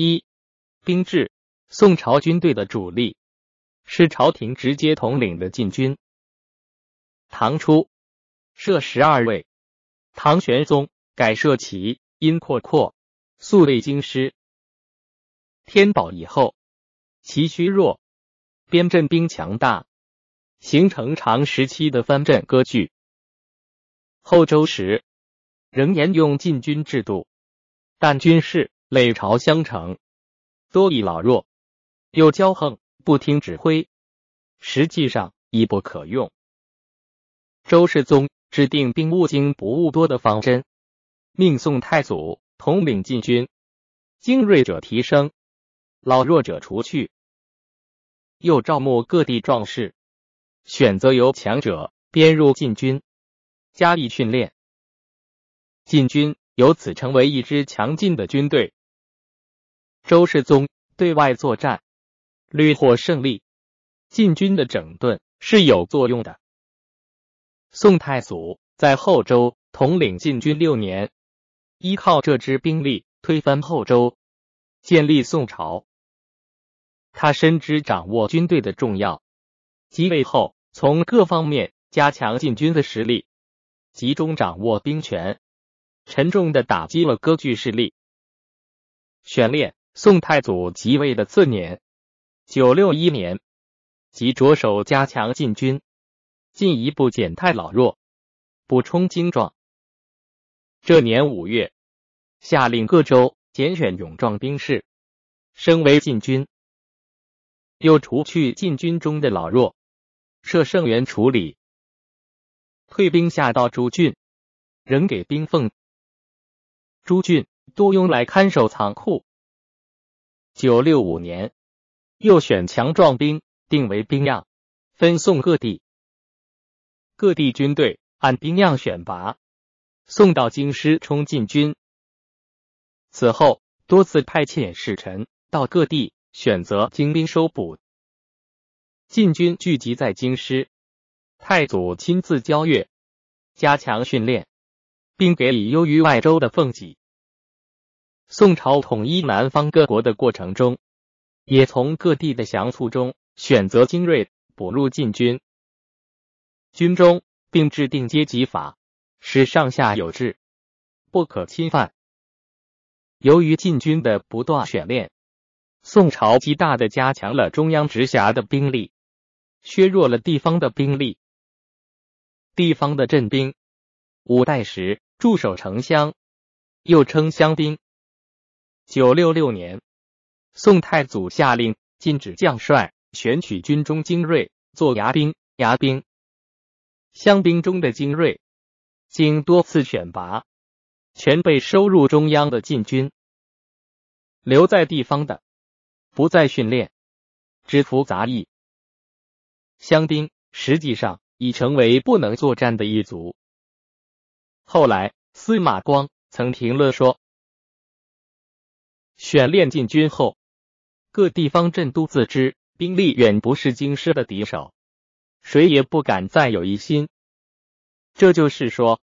一、兵制，宋朝军队的主力是朝廷直接统领的禁军。唐初设十二位，唐玄宗改设齐、殷阔阔、素卫京师。天宝以后，齐虚弱，边镇兵强大，形成长时期的藩镇割据。后周时仍沿用禁军制度，但军事。累朝相承，多以老弱，又骄横，不听指挥，实际上亦不可用。周世宗制定兵务精不务多的方针，命宋太祖统领禁军，精锐者提升，老弱者除去。又招募各地壮士，选择由强者编入禁军，加以训练。禁军由此成为一支强劲的军队。周世宗对外作战屡获胜利，禁军的整顿是有作用的。宋太祖在后周统领禁军六年，依靠这支兵力推翻后周，建立宋朝。他深知掌握军队的重要，即位后从各方面加强禁军的实力，集中掌握兵权，沉重的打击了割据势力。选练。宋太祖即位的次年，九六一年，即着手加强禁军，进一步减太老弱，补充精壮。这年五月，下令各州拣选勇壮兵士，升为禁军，又除去禁军中的老弱，设盛员处理。退兵下到诸郡，仍给兵俸。诸郡多用来看守仓库。九六五年，又选强壮兵定为兵样，分送各地。各地军队按兵样选拔，送到京师充禁军。此后多次派遣使臣到各地选择精兵收捕。禁军聚集在京师，太祖亲自交阅，加强训练，并给予优于外州的俸给。宋朝统一南方各国的过程中，也从各地的降卒中选择精锐补入禁军。军中并制定阶级法，使上下有制，不可侵犯。由于禁军的不断选练，宋朝极大的加强了中央直辖的兵力，削弱了地方的兵力。地方的镇兵，五代时驻守城乡，又称乡兵。九六六年，宋太祖下令禁止将帅选取军中精锐做牙兵。牙兵、乡兵中的精锐，经多次选拔，全被收入中央的禁军。留在地方的，不再训练，只服杂役。乡兵实际上已成为不能作战的一族。后来，司马光曾评论说。选练禁军后，各地方镇都自知兵力远不是京师的敌手，谁也不敢再有疑心。这就是说，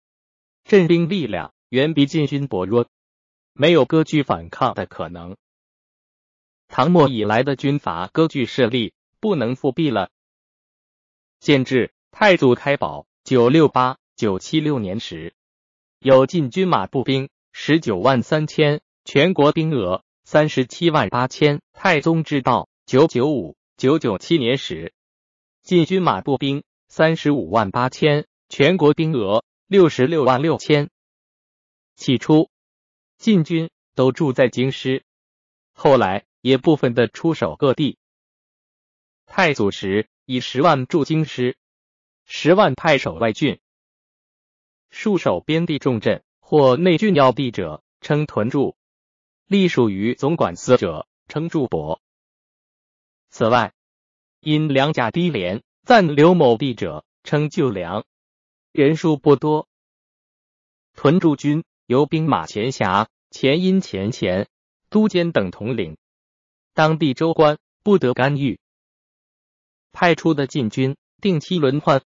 镇兵力量远比禁军薄弱，没有割据反抗的可能。唐末以来的军阀割据势力不能复辟了。建制太祖开宝九六八九七六年时，有禁军马步兵十九万三千。全国兵额三十七万八千。太宗至道九九五九九七年时，禁军马步兵三十五万八千，全国兵额六十六万六千。起初，禁军都住在京师，后来也部分的出守各地。太祖时以十万驻京师，十万派守外郡，戍守边地重镇或内郡要地者，称屯驻。隶属于总管司者称驻伯。此外，因粮价低廉暂留某地者称旧粮，人数不多。屯驻军由兵马前辖、前因前前、都监等统领，当地州官不得干预。派出的禁军定期轮换，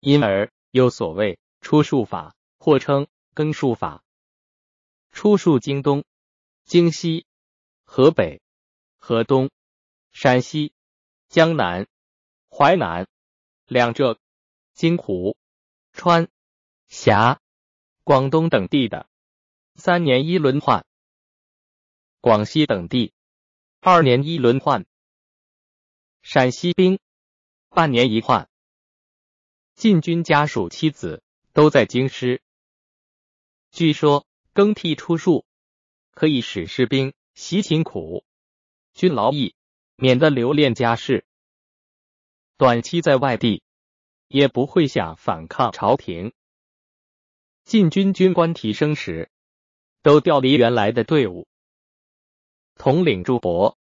因而有所谓出戍法，或称更戍法。出戍京东。京西河北、河东、山西、江南、淮南、两浙、京湖、川、峡、广东等地的，三年一轮换；广西等地二年一轮换；陕西兵半年一换。禁军家属妻子都在京师。据说更替出数可以使士兵习勤苦、军劳役，免得留恋家事。短期在外地也不会想反抗朝廷。禁军军官提升时，都调离原来的队伍。统领驻泊、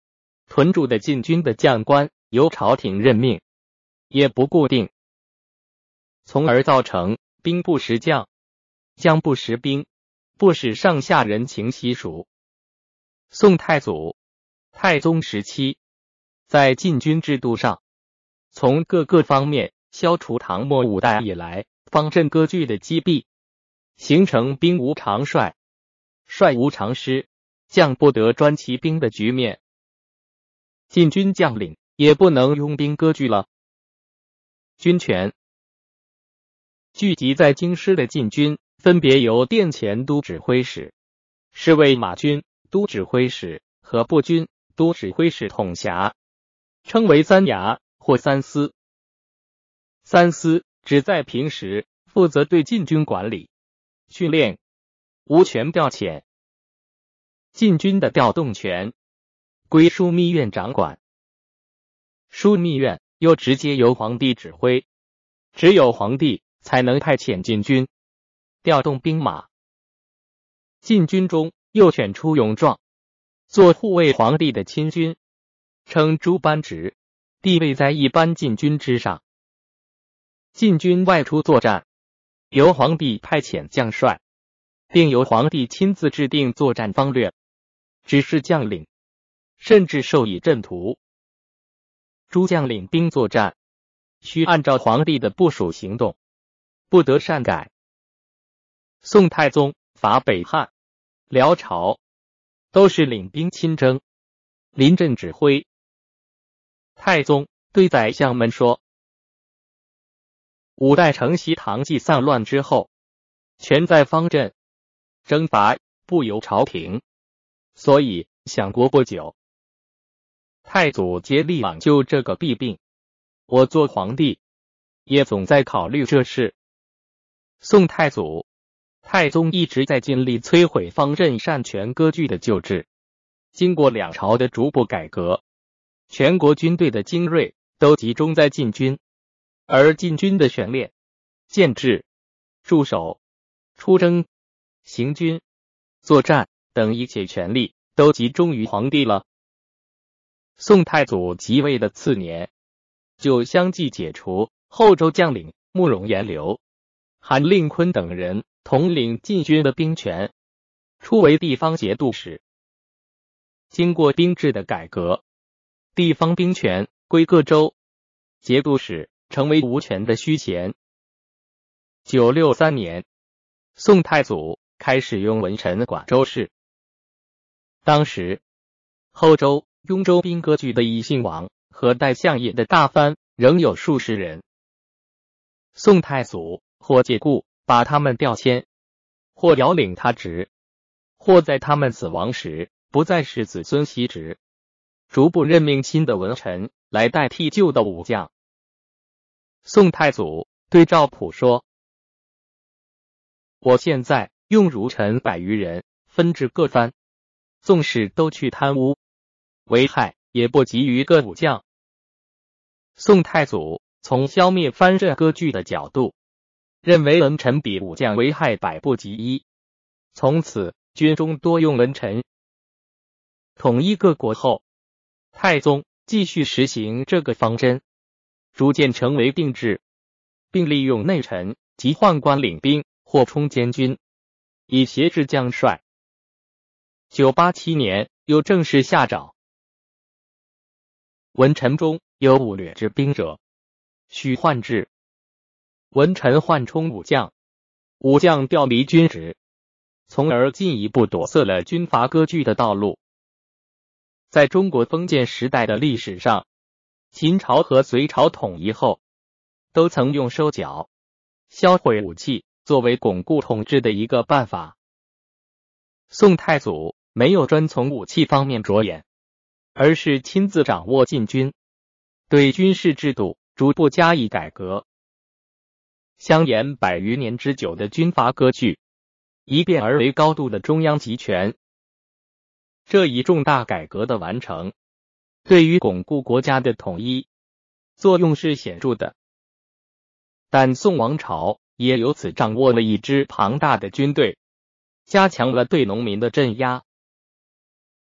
屯驻的禁军的将官由朝廷任命，也不固定。从而造成兵不识将，将不识兵，不使上下人情习俗。宋太祖、太宗时期，在禁军制度上，从各个方面消除唐末五代以来方阵割据的积弊，形成兵无常帅、帅无常师、将不得专其兵的局面。禁军将领也不能拥兵割据了，军权。聚集在京师的禁军，分别由殿前都指挥使、侍卫马军都指挥使和步军都指挥使统辖，称为三衙或三司。三司只在平时负责对禁军管理、训练，无权调遣。禁军的调动权归枢密院掌管，枢密院又直接由皇帝指挥，只有皇帝。才能派遣禁军，调动兵马。禁军中又选出勇壮，做护卫皇帝的亲军，称诸班职，地位在一般禁军之上。禁军外出作战，由皇帝派遣将帅，并由皇帝亲自制定作战方略，指示将领，甚至授以阵图。诸将领兵作战，需按照皇帝的部署行动。不得擅改。宋太宗伐北汉、辽朝，都是领兵亲征，临阵指挥。太宗对宰相们说：“五代承袭唐继丧乱之后，全在方阵，征伐不由朝廷，所以享国不久。太祖竭力挽救这个弊病，我做皇帝。也总在考虑这事。”宋太祖、太宗一直在尽力摧毁方阵擅权割据的旧制。经过两朝的逐步改革，全国军队的精锐都集中在禁军，而禁军的选练、建制、驻守、出征、行军、作战等一切权力都集中于皇帝了。宋太祖即位的次年，就相继解除后周将领慕容延留。韩令坤等人统领禁军的兵权，初为地方节度使。经过兵制的改革，地方兵权归各州，节度使成为无权的虚衔。九六三年，宋太祖开始用文臣管州事。当时，后周、雍州兵割据的义兴王和代相爷的大藩仍有数十人。宋太祖。或解雇，把他们调迁；或遥领他职；或在他们死亡时，不再是子孙袭职，逐步任命新的文臣来代替旧的武将。宋太祖对赵普说：“我现在用儒臣百余人分治各藩，纵使都去贪污，危害也不及于各武将。”宋太祖从消灭藩镇割据的角度。认为文臣比武将危害百不及一，从此军中多用文臣。统一各国后，太宗继续实行这个方针，逐渐成为定制，并利用内臣及宦官领兵或充监军，以挟制将帅。九八七年，又正式下诏，文臣中有武略之兵者，许换制。文臣换充武将，武将调离军职，从而进一步堵塞了军阀割据的道路。在中国封建时代的历史上，秦朝和隋朝统一后，都曾用收缴、销毁武器作为巩固统治的一个办法。宋太祖没有专从武器方面着眼，而是亲自掌握禁军，对军事制度逐步加以改革。相沿百余年之久的军阀割据，一变而为高度的中央集权。这一重大改革的完成，对于巩固国家的统一作用是显著的。但宋王朝也由此掌握了一支庞大的军队，加强了对农民的镇压。